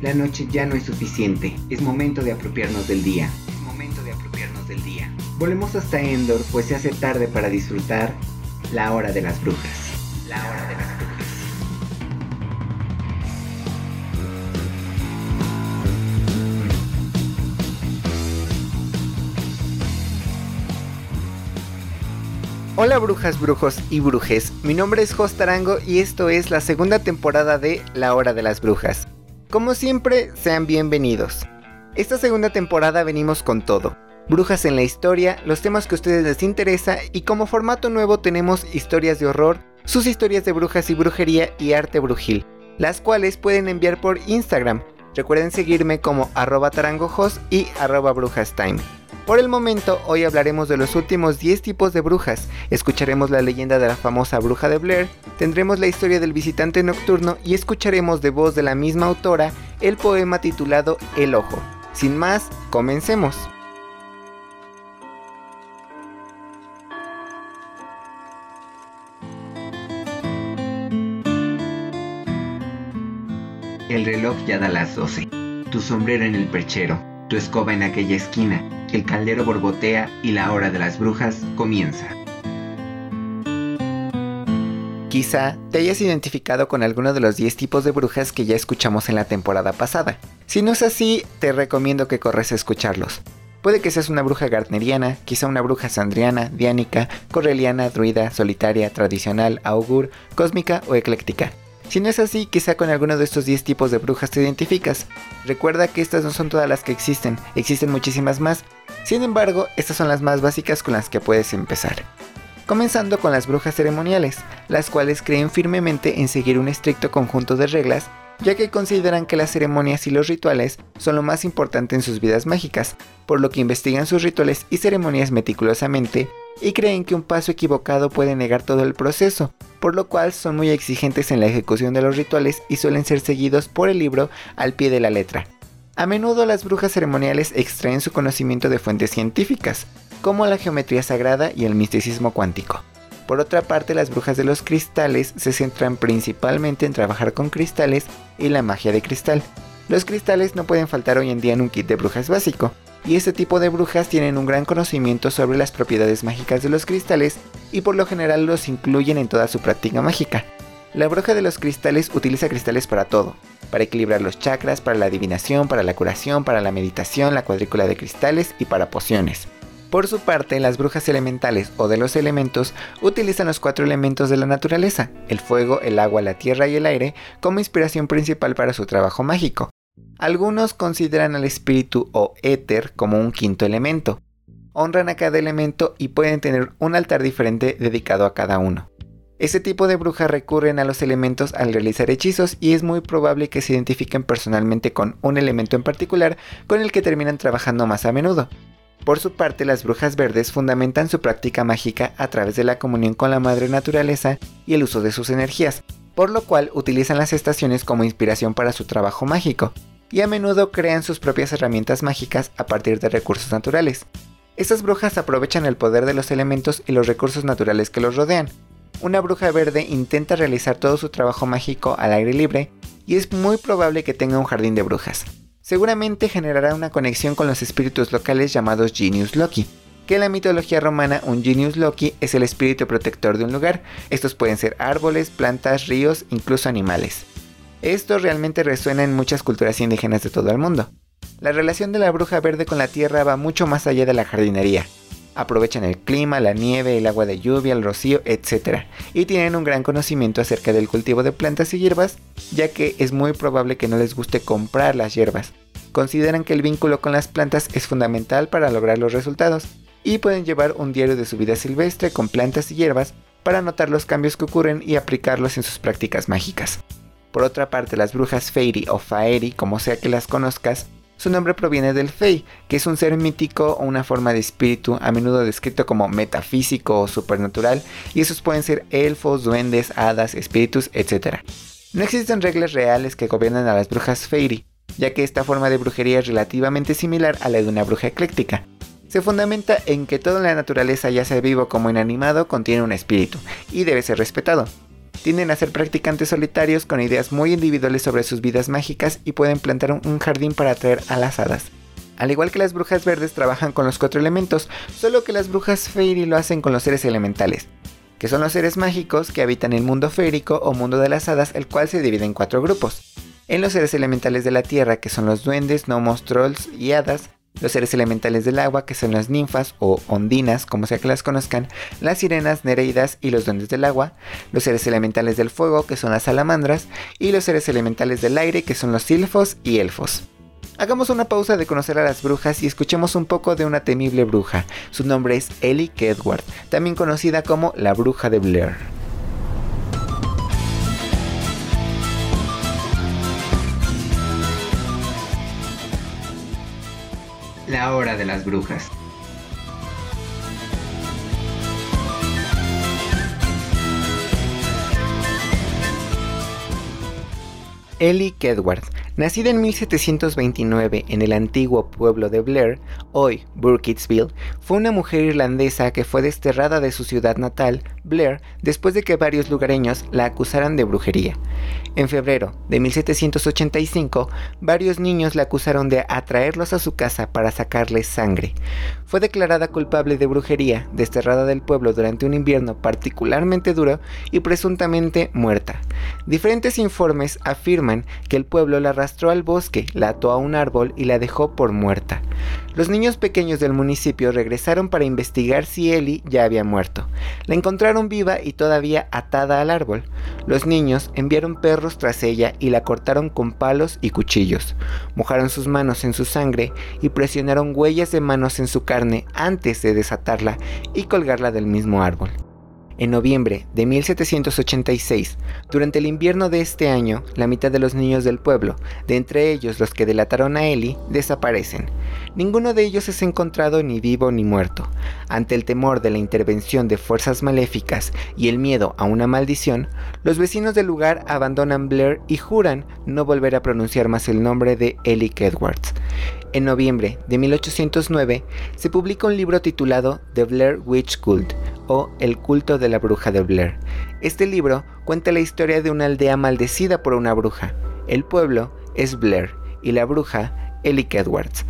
La noche ya no es suficiente, es momento de apropiarnos del día. Es momento de apropiarnos del día. Volvemos hasta Endor, pues se hace tarde para disfrutar la hora de las brujas. La hora de las brujas. Hola brujas, brujos y brujes, mi nombre es Jos Tarango y esto es la segunda temporada de La Hora de las Brujas. Como siempre, sean bienvenidos. Esta segunda temporada venimos con todo. Brujas en la historia, los temas que a ustedes les interesa y como formato nuevo tenemos historias de horror, sus historias de brujas y brujería y arte brujil, las cuales pueden enviar por Instagram. Recuerden seguirme como arroba tarangojos y arroba brujastime. Por el momento, hoy hablaremos de los últimos 10 tipos de brujas, escucharemos la leyenda de la famosa bruja de Blair, tendremos la historia del visitante nocturno y escucharemos de voz de la misma autora el poema titulado El Ojo. Sin más, comencemos. El reloj ya da las 12. Tu sombrero en el perchero, tu escoba en aquella esquina, el caldero borbotea y la hora de las brujas comienza. Quizá te hayas identificado con alguno de los 10 tipos de brujas que ya escuchamos en la temporada pasada. Si no es así, te recomiendo que corres a escucharlos. Puede que seas una bruja gartneriana, quizá una bruja sandriana, diánica, correliana, druida, solitaria, tradicional, augur, cósmica o ecléctica. Si no es así, quizá con alguno de estos 10 tipos de brujas te identificas. Recuerda que estas no son todas las que existen, existen muchísimas más. Sin embargo, estas son las más básicas con las que puedes empezar. Comenzando con las brujas ceremoniales, las cuales creen firmemente en seguir un estricto conjunto de reglas, ya que consideran que las ceremonias y los rituales son lo más importante en sus vidas mágicas, por lo que investigan sus rituales y ceremonias meticulosamente y creen que un paso equivocado puede negar todo el proceso, por lo cual son muy exigentes en la ejecución de los rituales y suelen ser seguidos por el libro al pie de la letra. A menudo las brujas ceremoniales extraen su conocimiento de fuentes científicas, como la geometría sagrada y el misticismo cuántico. Por otra parte, las brujas de los cristales se centran principalmente en trabajar con cristales y la magia de cristal. Los cristales no pueden faltar hoy en día en un kit de brujas básico, y este tipo de brujas tienen un gran conocimiento sobre las propiedades mágicas de los cristales y por lo general los incluyen en toda su práctica mágica. La bruja de los cristales utiliza cristales para todo, para equilibrar los chakras, para la adivinación, para la curación, para la meditación, la cuadrícula de cristales y para pociones. Por su parte, las brujas elementales o de los elementos utilizan los cuatro elementos de la naturaleza, el fuego, el agua, la tierra y el aire, como inspiración principal para su trabajo mágico. Algunos consideran al espíritu o éter como un quinto elemento. Honran a cada elemento y pueden tener un altar diferente dedicado a cada uno. Este tipo de brujas recurren a los elementos al realizar hechizos y es muy probable que se identifiquen personalmente con un elemento en particular con el que terminan trabajando más a menudo. Por su parte, las brujas verdes fundamentan su práctica mágica a través de la comunión con la madre naturaleza y el uso de sus energías, por lo cual utilizan las estaciones como inspiración para su trabajo mágico, y a menudo crean sus propias herramientas mágicas a partir de recursos naturales. Estas brujas aprovechan el poder de los elementos y los recursos naturales que los rodean. Una bruja verde intenta realizar todo su trabajo mágico al aire libre y es muy probable que tenga un jardín de brujas seguramente generará una conexión con los espíritus locales llamados Genius Loki. Que en la mitología romana un Genius Loki es el espíritu protector de un lugar. Estos pueden ser árboles, plantas, ríos, incluso animales. Esto realmente resuena en muchas culturas indígenas de todo el mundo. La relación de la bruja verde con la tierra va mucho más allá de la jardinería. Aprovechan el clima, la nieve, el agua de lluvia, el rocío, etc. Y tienen un gran conocimiento acerca del cultivo de plantas y hierbas, ya que es muy probable que no les guste comprar las hierbas, consideran que el vínculo con las plantas es fundamental para lograr los resultados y pueden llevar un diario de su vida silvestre con plantas y hierbas para notar los cambios que ocurren y aplicarlos en sus prácticas mágicas. Por otra parte, las brujas Fairy o Faeri, como sea que las conozcas, su nombre proviene del Fey, que es un ser mítico o una forma de espíritu, a menudo descrito como metafísico o supernatural, y esos pueden ser elfos, duendes, hadas, espíritus, etc. No existen reglas reales que gobiernan a las brujas Fairy, ya que esta forma de brujería es relativamente similar a la de una bruja ecléctica. Se fundamenta en que toda la naturaleza, ya sea vivo como inanimado, contiene un espíritu y debe ser respetado. Tienden a ser practicantes solitarios con ideas muy individuales sobre sus vidas mágicas y pueden plantar un jardín para atraer a las hadas. Al igual que las brujas verdes trabajan con los cuatro elementos, solo que las brujas fairy lo hacen con los seres elementales, que son los seres mágicos que habitan el mundo férico o mundo de las hadas, el cual se divide en cuatro grupos. En los seres elementales de la tierra, que son los duendes, gnomos, trolls y hadas, los seres elementales del agua, que son las ninfas o ondinas, como sea que las conozcan, las sirenas, nereidas y los duendes del agua, los seres elementales del fuego, que son las salamandras, y los seres elementales del aire, que son los silfos y elfos. Hagamos una pausa de conocer a las brujas y escuchemos un poco de una temible bruja. Su nombre es Ellie Kedward, también conocida como la bruja de Blair. La hora de las brujas. Ellie Kedward Nacida en 1729 en el antiguo pueblo de Blair, hoy Burkittsville, fue una mujer irlandesa que fue desterrada de su ciudad natal, Blair, después de que varios lugareños la acusaran de brujería. En febrero de 1785, varios niños la acusaron de atraerlos a su casa para sacarles sangre. Fue declarada culpable de brujería, desterrada del pueblo durante un invierno particularmente duro y presuntamente muerta. Diferentes informes afirman que el pueblo la arrastró al bosque, la ató a un árbol y la dejó por muerta. Los niños pequeños del municipio regresaron para investigar si Ellie ya había muerto. La encontraron viva y todavía atada al árbol. Los niños enviaron perros tras ella y la cortaron con palos y cuchillos. Mojaron sus manos en su sangre y presionaron huellas de manos en su carne antes de desatarla y colgarla del mismo árbol. En noviembre de 1786, durante el invierno de este año, la mitad de los niños del pueblo, de entre ellos los que delataron a Ellie, desaparecen. Ninguno de ellos es encontrado ni vivo ni muerto. Ante el temor de la intervención de fuerzas maléficas y el miedo a una maldición, los vecinos del lugar abandonan Blair y juran no volver a pronunciar más el nombre de Ellie Edwards. En noviembre de 1809 se publica un libro titulado The Blair Witch Cult o El culto de la bruja de Blair. Este libro cuenta la historia de una aldea maldecida por una bruja. El pueblo es Blair y la bruja Ellie Edwards.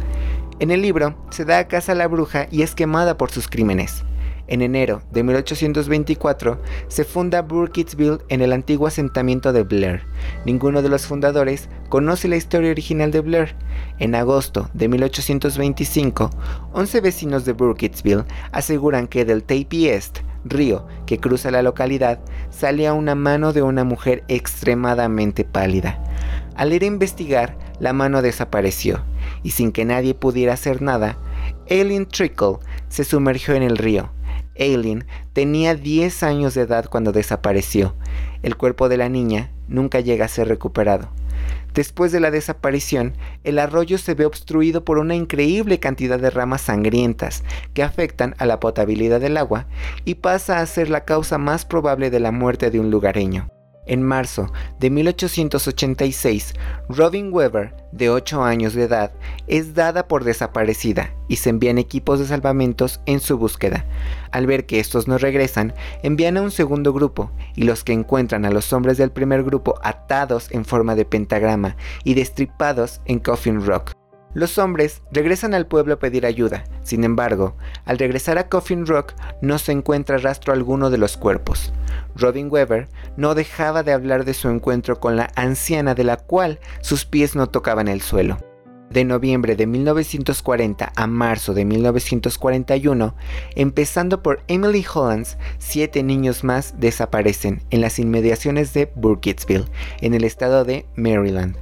En el libro se da a casa a la bruja y es quemada por sus crímenes. En enero de 1824 se funda Burkittsville en el antiguo asentamiento de Blair. Ninguno de los fundadores conoce la historia original de Blair. En agosto de 1825, 11 vecinos de Burkittsville aseguran que del East, río que cruza la localidad, salía una mano de una mujer extremadamente pálida. Al ir a investigar, la mano desapareció y sin que nadie pudiera hacer nada, Aileen Trickle se sumergió en el río Aileen tenía 10 años de edad cuando desapareció. El cuerpo de la niña nunca llega a ser recuperado. Después de la desaparición, el arroyo se ve obstruido por una increíble cantidad de ramas sangrientas que afectan a la potabilidad del agua y pasa a ser la causa más probable de la muerte de un lugareño. En marzo de 1886, Robin Weber, de 8 años de edad, es dada por desaparecida y se envían equipos de salvamentos en su búsqueda. Al ver que estos no regresan, envían a un segundo grupo y los que encuentran a los hombres del primer grupo atados en forma de pentagrama y destripados en Coffin Rock. Los hombres regresan al pueblo a pedir ayuda, sin embargo, al regresar a Coffin Rock no se encuentra rastro alguno de los cuerpos. Robin Weber no dejaba de hablar de su encuentro con la anciana de la cual sus pies no tocaban el suelo. De noviembre de 1940 a marzo de 1941, empezando por Emily Hollands, siete niños más desaparecen en las inmediaciones de Burkittsville, en el estado de Maryland.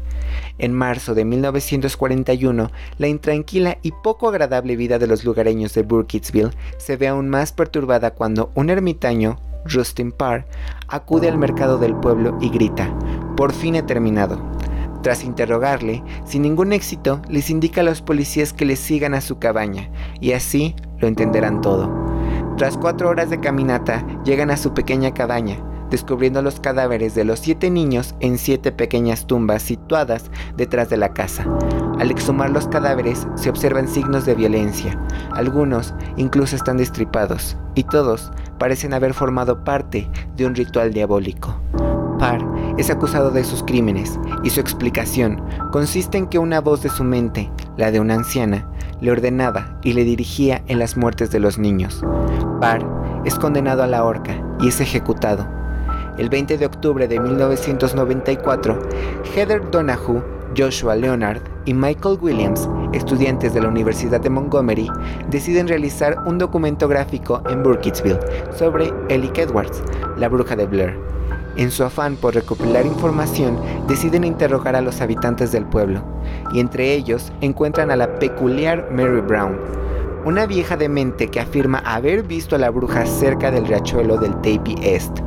En marzo de 1941, la intranquila y poco agradable vida de los lugareños de Burkittsville se ve aún más perturbada cuando un ermitaño, Rustin Parr, acude al mercado del pueblo y grita, por fin he terminado. Tras interrogarle, sin ningún éxito, les indica a los policías que le sigan a su cabaña, y así lo entenderán todo. Tras cuatro horas de caminata, llegan a su pequeña cabaña, descubriendo los cadáveres de los siete niños en siete pequeñas tumbas situadas detrás de la casa. Al exhumar los cadáveres se observan signos de violencia, algunos incluso están destripados, y todos parecen haber formado parte de un ritual diabólico. Parr es acusado de sus crímenes y su explicación consiste en que una voz de su mente, la de una anciana, le ordenaba y le dirigía en las muertes de los niños. Parr es condenado a la horca y es ejecutado. El 20 de octubre de 1994, Heather Donahue, Joshua Leonard y Michael Williams, estudiantes de la Universidad de Montgomery, deciden realizar un documento gráfico en Burkittsville sobre Ellie Edwards, la bruja de Blair. En su afán por recopilar información, deciden interrogar a los habitantes del pueblo, y entre ellos encuentran a la peculiar Mary Brown, una vieja demente que afirma haber visto a la bruja cerca del riachuelo del Tapy Est.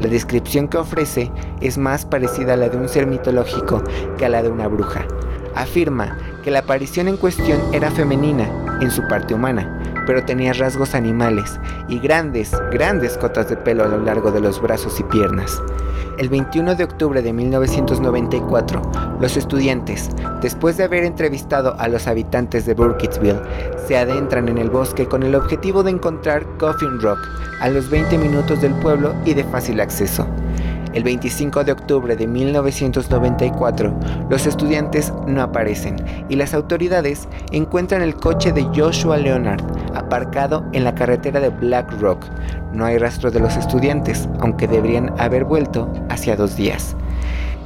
La descripción que ofrece es más parecida a la de un ser mitológico que a la de una bruja. Afirma que la aparición en cuestión era femenina en su parte humana, pero tenía rasgos animales y grandes, grandes cotas de pelo a lo largo de los brazos y piernas. El 21 de octubre de 1994, los estudiantes, después de haber entrevistado a los habitantes de Burkittsville, se adentran en el bosque con el objetivo de encontrar Coffin Rock, a los 20 minutos del pueblo y de fácil acceso. El 25 de octubre de 1994, los estudiantes no aparecen y las autoridades encuentran el coche de Joshua Leonard aparcado en la carretera de Black Rock. No hay rastro de los estudiantes, aunque deberían haber vuelto hacia dos días.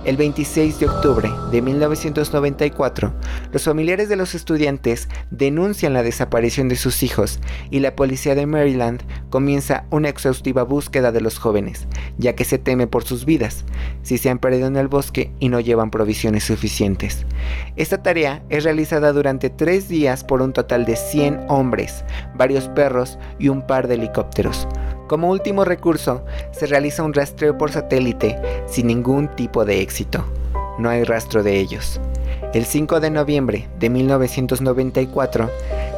El 26 de octubre de 1994, los familiares de los estudiantes denuncian la desaparición de sus hijos y la policía de Maryland comienza una exhaustiva búsqueda de los jóvenes, ya que se teme por sus vidas si se han perdido en el bosque y no llevan provisiones suficientes. Esta tarea es realizada durante tres días por un total de 100 hombres, varios perros y un par de helicópteros. Como último recurso, se realiza un rastreo por satélite sin ningún tipo de éxito. No hay rastro de ellos. El 5 de noviembre de 1994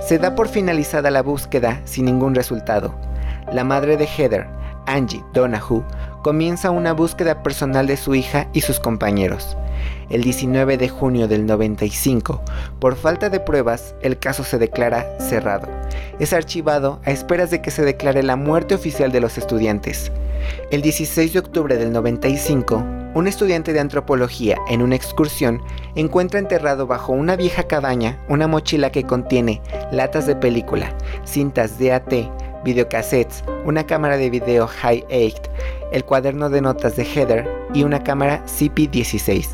se da por finalizada la búsqueda sin ningún resultado. La madre de Heather, Angie Donahue, comienza una búsqueda personal de su hija y sus compañeros. El 19 de junio del 95, por falta de pruebas, el caso se declara cerrado. Es archivado a esperas de que se declare la muerte oficial de los estudiantes. El 16 de octubre del 95, un estudiante de antropología en una excursión encuentra enterrado bajo una vieja cabaña una mochila que contiene latas de película, cintas DAT, videocassettes, una cámara de video Hi-8, el cuaderno de notas de Heather y una cámara CP16.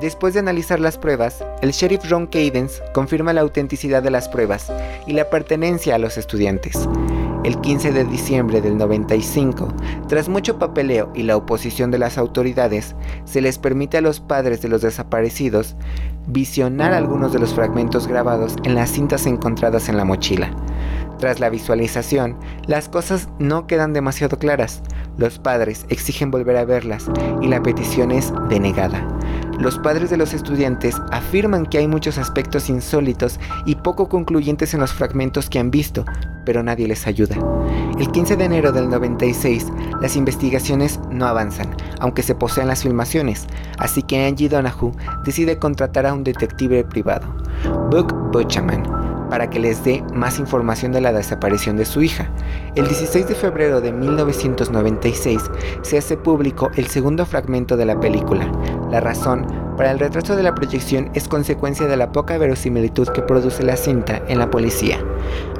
Después de analizar las pruebas, el sheriff Ron Cadence confirma la autenticidad de las pruebas y la pertenencia a los estudiantes. El 15 de diciembre del 95, tras mucho papeleo y la oposición de las autoridades, se les permite a los padres de los desaparecidos visionar algunos de los fragmentos grabados en las cintas encontradas en la mochila. Tras la visualización, las cosas no quedan demasiado claras. Los padres exigen volver a verlas y la petición es denegada. Los padres de los estudiantes afirman que hay muchos aspectos insólitos y poco concluyentes en los fragmentos que han visto, pero nadie les ayuda. El 15 de enero del 96, las investigaciones no avanzan, aunque se poseen las filmaciones, así que Angie Donahue decide contratar a un detective privado, Buck Butchaman, para que les dé más información de la desaparición de su hija. El 16 de febrero de 1996 se hace público el segundo fragmento de la película. La razón para el retraso de la proyección es consecuencia de la poca verosimilitud que produce la cinta en la policía.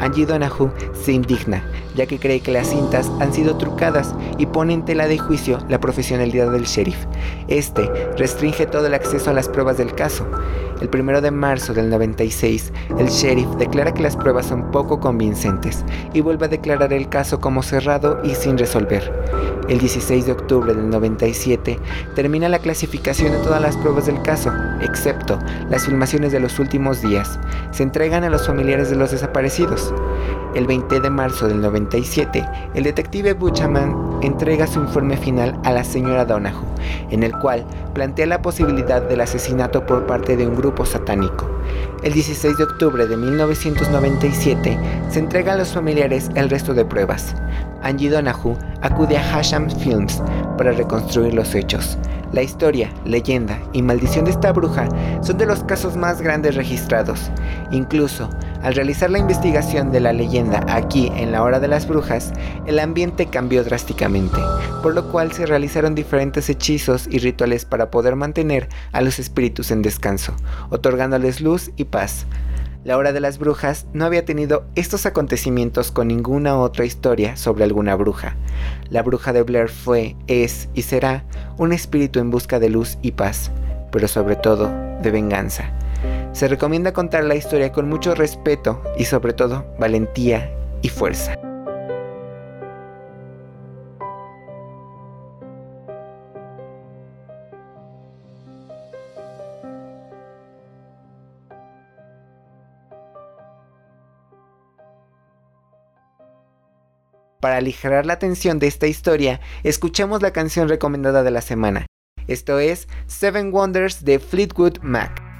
Angie Donahue se indigna, ya que cree que las cintas han sido trucadas y pone en tela de juicio la profesionalidad del sheriff. Este restringe todo el acceso a las pruebas del caso. El 1 de marzo del 96, el sheriff declara que las pruebas son poco convincentes y vuelve a declarar el caso como cerrado y sin resolver. El 16 de octubre del 97 termina la clasificación de todas las pruebas del caso, excepto las filmaciones de los últimos días. Se entregan a los familiares de los desaparecidos. El 20 de marzo del 97, el detective Buchaman entrega su informe final a la señora Donahue, en el cual plantea la posibilidad del asesinato por parte de un grupo satánico. El 16 de octubre de 1997 se entrega a los familiares el resto de pruebas. Angie Donahue acude a Hasham Films para reconstruir los hechos. La historia, leyenda y maldición de esta bruja son de los casos más grandes registrados. Incluso, al realizar la investigación de la leyenda aquí en la hora de las brujas, el ambiente cambió drásticamente, por lo cual se realizaron diferentes hechizos y rituales para poder mantener a los espíritus en descanso, otorgándoles luz y paz. La hora de las brujas no había tenido estos acontecimientos con ninguna otra historia sobre alguna bruja. La bruja de Blair fue, es y será un espíritu en busca de luz y paz, pero sobre todo de venganza. Se recomienda contar la historia con mucho respeto y sobre todo valentía y fuerza. Para aligerar la tensión de esta historia, escuchamos la canción recomendada de la semana. Esto es Seven Wonders de Fleetwood Mac.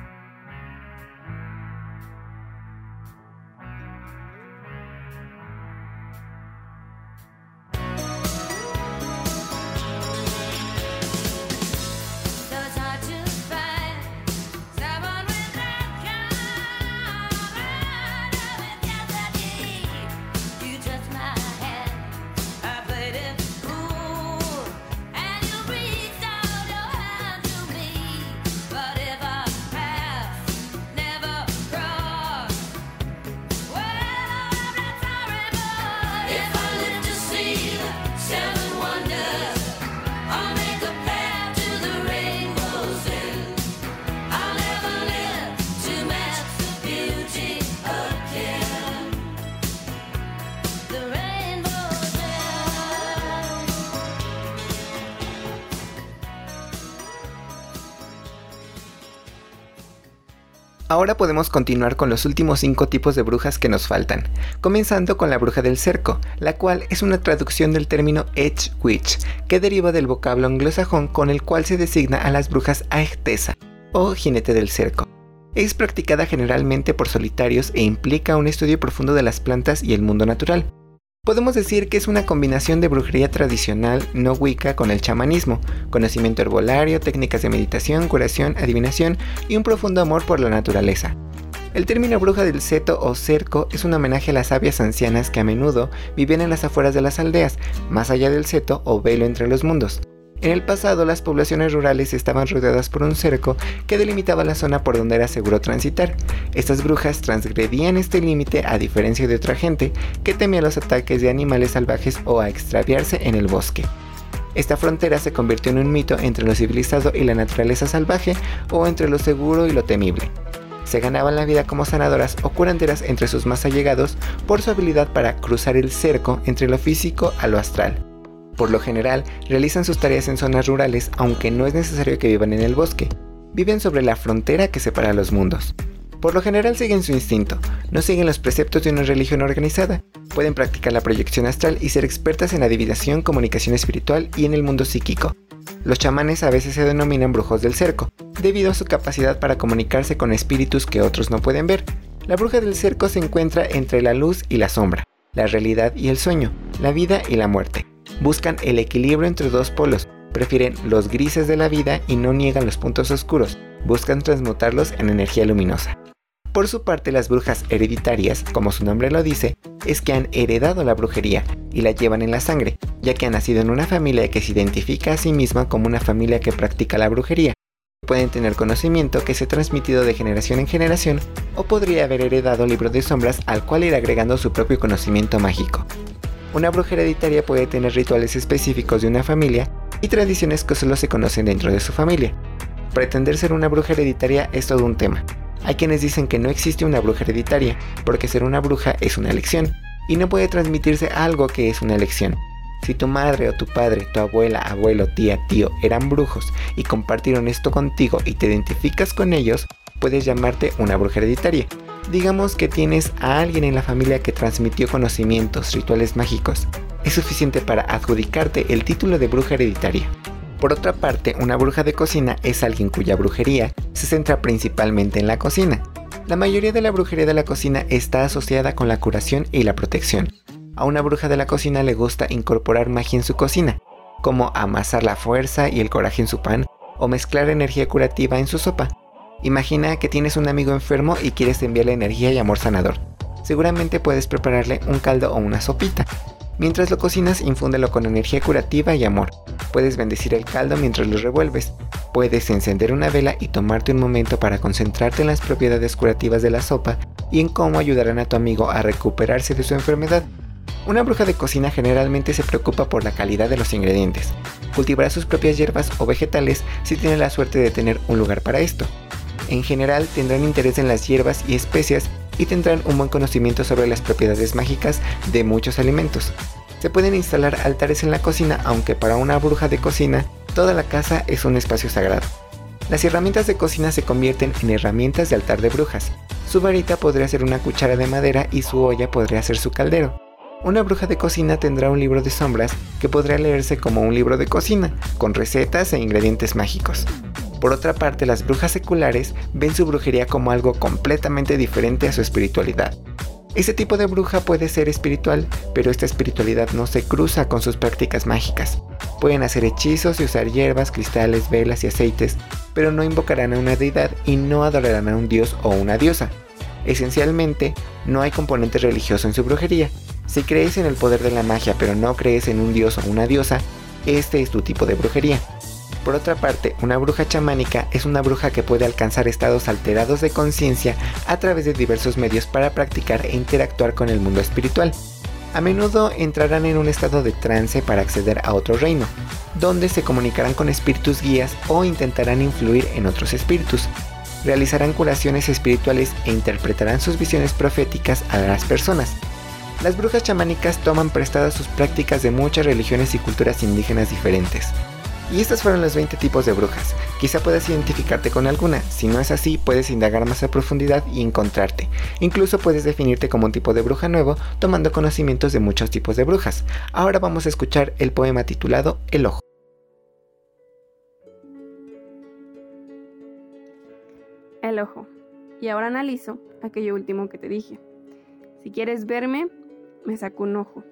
Ahora podemos continuar con los últimos 5 tipos de brujas que nos faltan, comenzando con la bruja del cerco, la cual es una traducción del término Edge Witch, que deriva del vocablo anglosajón con el cual se designa a las brujas aegtesa o jinete del cerco. Es practicada generalmente por solitarios e implica un estudio profundo de las plantas y el mundo natural. Podemos decir que es una combinación de brujería tradicional no wicca con el chamanismo, conocimiento herbolario, técnicas de meditación, curación, adivinación y un profundo amor por la naturaleza. El término bruja del seto o cerco es un homenaje a las sabias ancianas que a menudo vivían en las afueras de las aldeas, más allá del seto o velo entre los mundos. En el pasado las poblaciones rurales estaban rodeadas por un cerco que delimitaba la zona por donde era seguro transitar. Estas brujas transgredían este límite a diferencia de otra gente que temía los ataques de animales salvajes o a extraviarse en el bosque. Esta frontera se convirtió en un mito entre lo civilizado y la naturaleza salvaje o entre lo seguro y lo temible. Se ganaban la vida como sanadoras o curanderas entre sus más allegados por su habilidad para cruzar el cerco entre lo físico a lo astral. Por lo general, realizan sus tareas en zonas rurales aunque no es necesario que vivan en el bosque. Viven sobre la frontera que separa los mundos. Por lo general siguen su instinto, no siguen los preceptos de una religión organizada. Pueden practicar la proyección astral y ser expertas en adivinación, comunicación espiritual y en el mundo psíquico. Los chamanes a veces se denominan brujos del cerco, debido a su capacidad para comunicarse con espíritus que otros no pueden ver. La bruja del cerco se encuentra entre la luz y la sombra, la realidad y el sueño, la vida y la muerte buscan el equilibrio entre dos polos, prefieren los grises de la vida y no niegan los puntos oscuros, buscan transmutarlos en energía luminosa. Por su parte, las brujas hereditarias, como su nombre lo dice, es que han heredado la brujería y la llevan en la sangre, ya que han nacido en una familia que se identifica a sí misma como una familia que practica la brujería. Pueden tener conocimiento que se ha transmitido de generación en generación o podría haber heredado libro de sombras al cual ir agregando su propio conocimiento mágico. Una bruja hereditaria puede tener rituales específicos de una familia y tradiciones que solo se conocen dentro de su familia. Pretender ser una bruja hereditaria es todo un tema. Hay quienes dicen que no existe una bruja hereditaria, porque ser una bruja es una elección, y no puede transmitirse algo que es una elección. Si tu madre o tu padre, tu abuela, abuelo, tía, tío eran brujos y compartieron esto contigo y te identificas con ellos, puedes llamarte una bruja hereditaria. Digamos que tienes a alguien en la familia que transmitió conocimientos, rituales mágicos. Es suficiente para adjudicarte el título de bruja hereditaria. Por otra parte, una bruja de cocina es alguien cuya brujería se centra principalmente en la cocina. La mayoría de la brujería de la cocina está asociada con la curación y la protección. A una bruja de la cocina le gusta incorporar magia en su cocina, como amasar la fuerza y el coraje en su pan o mezclar energía curativa en su sopa. Imagina que tienes un amigo enfermo y quieres enviarle energía y amor sanador. Seguramente puedes prepararle un caldo o una sopita. Mientras lo cocinas, infúndelo con energía curativa y amor. Puedes bendecir el caldo mientras lo revuelves. Puedes encender una vela y tomarte un momento para concentrarte en las propiedades curativas de la sopa y en cómo ayudarán a tu amigo a recuperarse de su enfermedad. Una bruja de cocina generalmente se preocupa por la calidad de los ingredientes. Cultivará sus propias hierbas o vegetales si tiene la suerte de tener un lugar para esto. En general tendrán interés en las hierbas y especias y tendrán un buen conocimiento sobre las propiedades mágicas de muchos alimentos. Se pueden instalar altares en la cocina, aunque para una bruja de cocina, toda la casa es un espacio sagrado. Las herramientas de cocina se convierten en herramientas de altar de brujas. Su varita podría ser una cuchara de madera y su olla podría ser su caldero. Una bruja de cocina tendrá un libro de sombras que podría leerse como un libro de cocina, con recetas e ingredientes mágicos. Por otra parte, las brujas seculares ven su brujería como algo completamente diferente a su espiritualidad. Ese tipo de bruja puede ser espiritual, pero esta espiritualidad no se cruza con sus prácticas mágicas. Pueden hacer hechizos y usar hierbas, cristales, velas y aceites, pero no invocarán a una deidad y no adorarán a un dios o una diosa. Esencialmente, no hay componente religioso en su brujería. Si crees en el poder de la magia pero no crees en un dios o una diosa, este es tu tipo de brujería. Por otra parte, una bruja chamánica es una bruja que puede alcanzar estados alterados de conciencia a través de diversos medios para practicar e interactuar con el mundo espiritual. A menudo entrarán en un estado de trance para acceder a otro reino, donde se comunicarán con espíritus guías o intentarán influir en otros espíritus. Realizarán curaciones espirituales e interpretarán sus visiones proféticas a las personas. Las brujas chamánicas toman prestadas sus prácticas de muchas religiones y culturas indígenas diferentes. Y estos fueron los 20 tipos de brujas. Quizá puedas identificarte con alguna, si no es así puedes indagar más a profundidad y encontrarte. Incluso puedes definirte como un tipo de bruja nuevo tomando conocimientos de muchos tipos de brujas. Ahora vamos a escuchar el poema titulado El Ojo. El ojo. Y ahora analizo aquello último que te dije. Si quieres verme, me saco un ojo.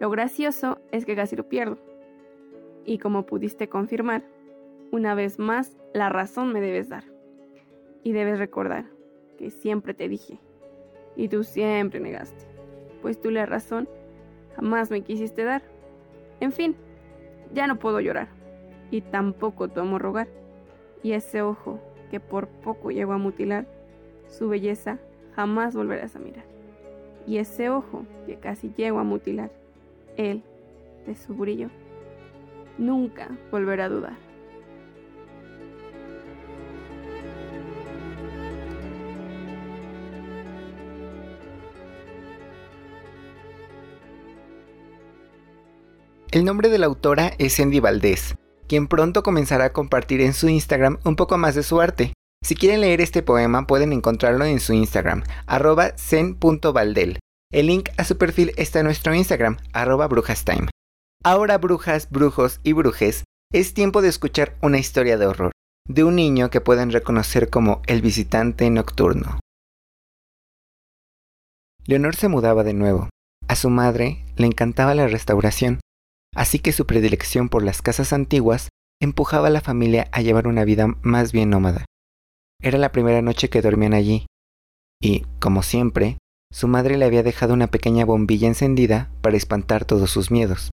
Lo gracioso es que casi lo pierdo y como pudiste confirmar, una vez más la razón me debes dar. Y debes recordar que siempre te dije, y tú siempre negaste, pues tú la razón jamás me quisiste dar. En fin, ya no puedo llorar, y tampoco tomo rogar, y ese ojo que por poco llego a mutilar, su belleza jamás volverás a mirar. Y ese ojo que casi llego a mutilar, él, de su brillo, nunca volverá a dudar. El nombre de la autora es Cindy Valdés, quien pronto comenzará a compartir en su Instagram un poco más de su arte. Si quieren leer este poema pueden encontrarlo en su Instagram, arroba zen.valdel. El link a su perfil está en nuestro Instagram, arroba brujastime. Ahora brujas, brujos y brujes, es tiempo de escuchar una historia de horror, de un niño que pueden reconocer como el visitante nocturno. Leonor se mudaba de nuevo. A su madre le encantaba la restauración, así que su predilección por las casas antiguas empujaba a la familia a llevar una vida más bien nómada. Era la primera noche que dormían allí, y, como siempre, su madre le había dejado una pequeña bombilla encendida para espantar todos sus miedos.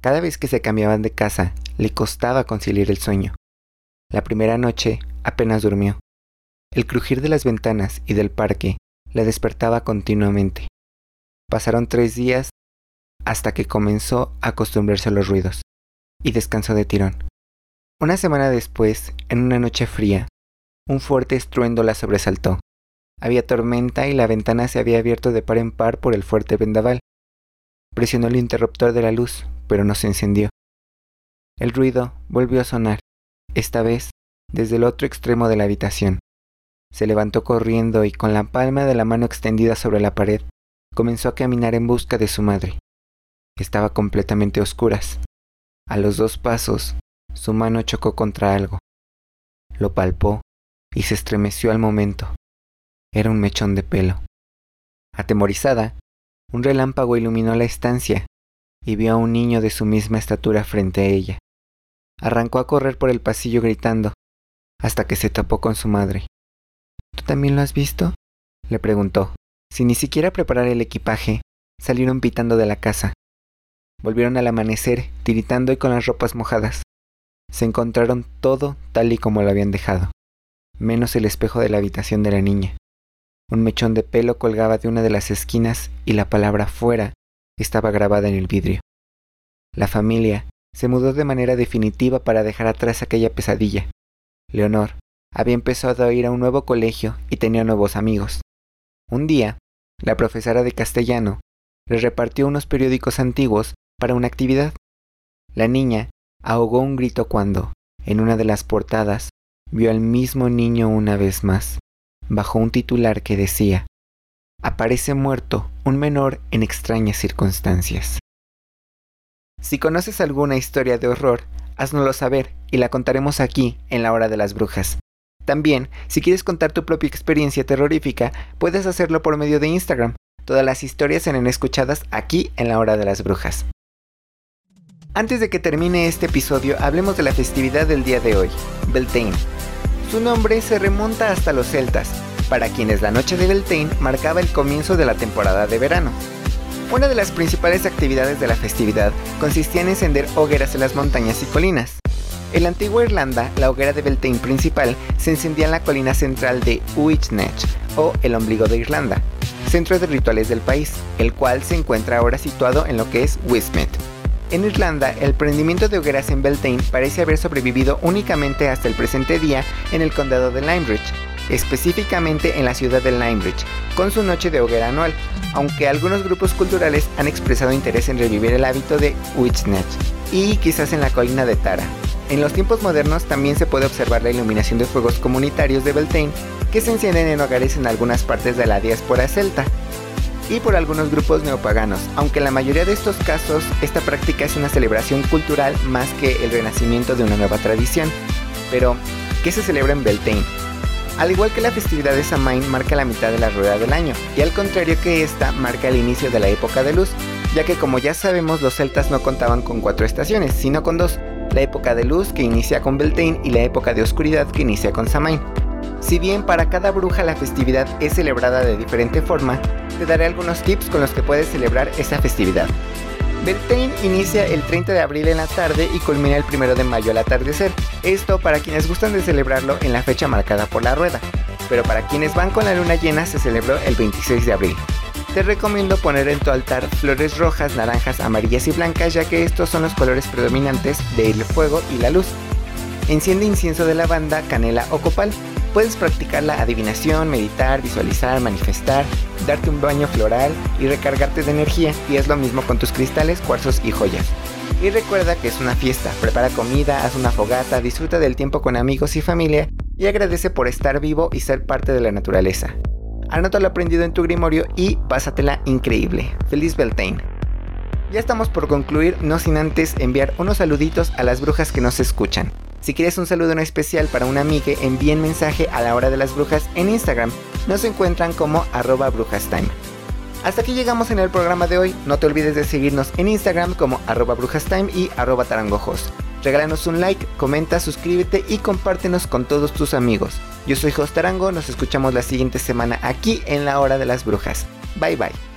Cada vez que se cambiaban de casa, le costaba conciliar el sueño. La primera noche apenas durmió. El crujir de las ventanas y del parque la despertaba continuamente. Pasaron tres días hasta que comenzó a acostumbrarse a los ruidos y descansó de tirón. Una semana después, en una noche fría, un fuerte estruendo la sobresaltó. Había tormenta y la ventana se había abierto de par en par por el fuerte vendaval. Presionó el interruptor de la luz, pero no se encendió. El ruido volvió a sonar, esta vez desde el otro extremo de la habitación. Se levantó corriendo y con la palma de la mano extendida sobre la pared, comenzó a caminar en busca de su madre. Estaba completamente oscuras. A los dos pasos, su mano chocó contra algo. Lo palpó y se estremeció al momento. Era un mechón de pelo. Atemorizada, un relámpago iluminó la estancia y vio a un niño de su misma estatura frente a ella. arrancó a correr por el pasillo gritando, hasta que se topó con su madre. ¿Tú también lo has visto? le preguntó. Sin ni siquiera preparar el equipaje, salieron pitando de la casa. Volvieron al amanecer, tiritando y con las ropas mojadas. Se encontraron todo tal y como lo habían dejado, menos el espejo de la habitación de la niña. Un mechón de pelo colgaba de una de las esquinas y la palabra fuera estaba grabada en el vidrio. La familia se mudó de manera definitiva para dejar atrás aquella pesadilla. Leonor había empezado a ir a un nuevo colegio y tenía nuevos amigos. Un día, la profesora de castellano le repartió unos periódicos antiguos para una actividad. La niña ahogó un grito cuando, en una de las portadas, vio al mismo niño una vez más, bajo un titular que decía, Aparece muerto un menor en extrañas circunstancias. Si conoces alguna historia de horror, háznoslo saber y la contaremos aquí en la hora de las brujas. También, si quieres contar tu propia experiencia terrorífica, puedes hacerlo por medio de Instagram. Todas las historias serán escuchadas aquí en la hora de las brujas. Antes de que termine este episodio, hablemos de la festividad del día de hoy, Beltane. Su nombre se remonta hasta los celtas, para quienes la noche de Beltane marcaba el comienzo de la temporada de verano. Una de las principales actividades de la festividad consistía en encender hogueras en las montañas y colinas. En la antigua Irlanda, la hoguera de Beltane principal se encendía en la colina central de Uisnech, o el ombligo de Irlanda, centro de rituales del país, el cual se encuentra ahora situado en lo que es Westmeath. En Irlanda, el prendimiento de hogueras en Beltane parece haber sobrevivido únicamente hasta el presente día en el condado de Limebridge, específicamente en la ciudad de Limebridge, con su noche de hoguera anual, aunque algunos grupos culturales han expresado interés en revivir el hábito de Witchnach y quizás en la colina de Tara. En los tiempos modernos también se puede observar la iluminación de fuegos comunitarios de Beltane que se encienden en hogares en algunas partes de la diáspora celta, y por algunos grupos neopaganos, aunque en la mayoría de estos casos esta práctica es una celebración cultural más que el renacimiento de una nueva tradición. Pero, ¿qué se celebra en Beltane? Al igual que la festividad de Samhain marca la mitad de la rueda del año, y al contrario que esta marca el inicio de la época de luz, ya que como ya sabemos los celtas no contaban con cuatro estaciones, sino con dos, la época de luz que inicia con Beltane y la época de oscuridad que inicia con Samhain. Si bien para cada bruja la festividad es celebrada de diferente forma, te daré algunos tips con los que puedes celebrar esa festividad. Beltane inicia el 30 de abril en la tarde y culmina el 1 de mayo al atardecer. Esto para quienes gustan de celebrarlo en la fecha marcada por la rueda, pero para quienes van con la luna llena se celebró el 26 de abril. Te recomiendo poner en tu altar flores rojas, naranjas, amarillas y blancas ya que estos son los colores predominantes del fuego y la luz. Enciende incienso de lavanda, canela o copal Puedes practicar la adivinación, meditar, visualizar, manifestar, darte un baño floral y recargarte de energía. Y es lo mismo con tus cristales, cuarzos y joyas. Y recuerda que es una fiesta, prepara comida, haz una fogata, disfruta del tiempo con amigos y familia y agradece por estar vivo y ser parte de la naturaleza. Anota lo aprendido en tu grimorio y pásatela increíble. Feliz Beltane. Ya estamos por concluir, no sin antes enviar unos saluditos a las brujas que nos escuchan. Si quieres un saludo en especial para una amiga, envíen mensaje a la hora de las brujas en Instagram. Nos encuentran como arroba brujastime. Hasta aquí llegamos en el programa de hoy. No te olvides de seguirnos en Instagram como arroba brujastime y arroba tarangojos. Regálanos un like, comenta, suscríbete y compártenos con todos tus amigos. Yo soy Jos Tarango, nos escuchamos la siguiente semana aquí en la hora de las brujas. Bye bye.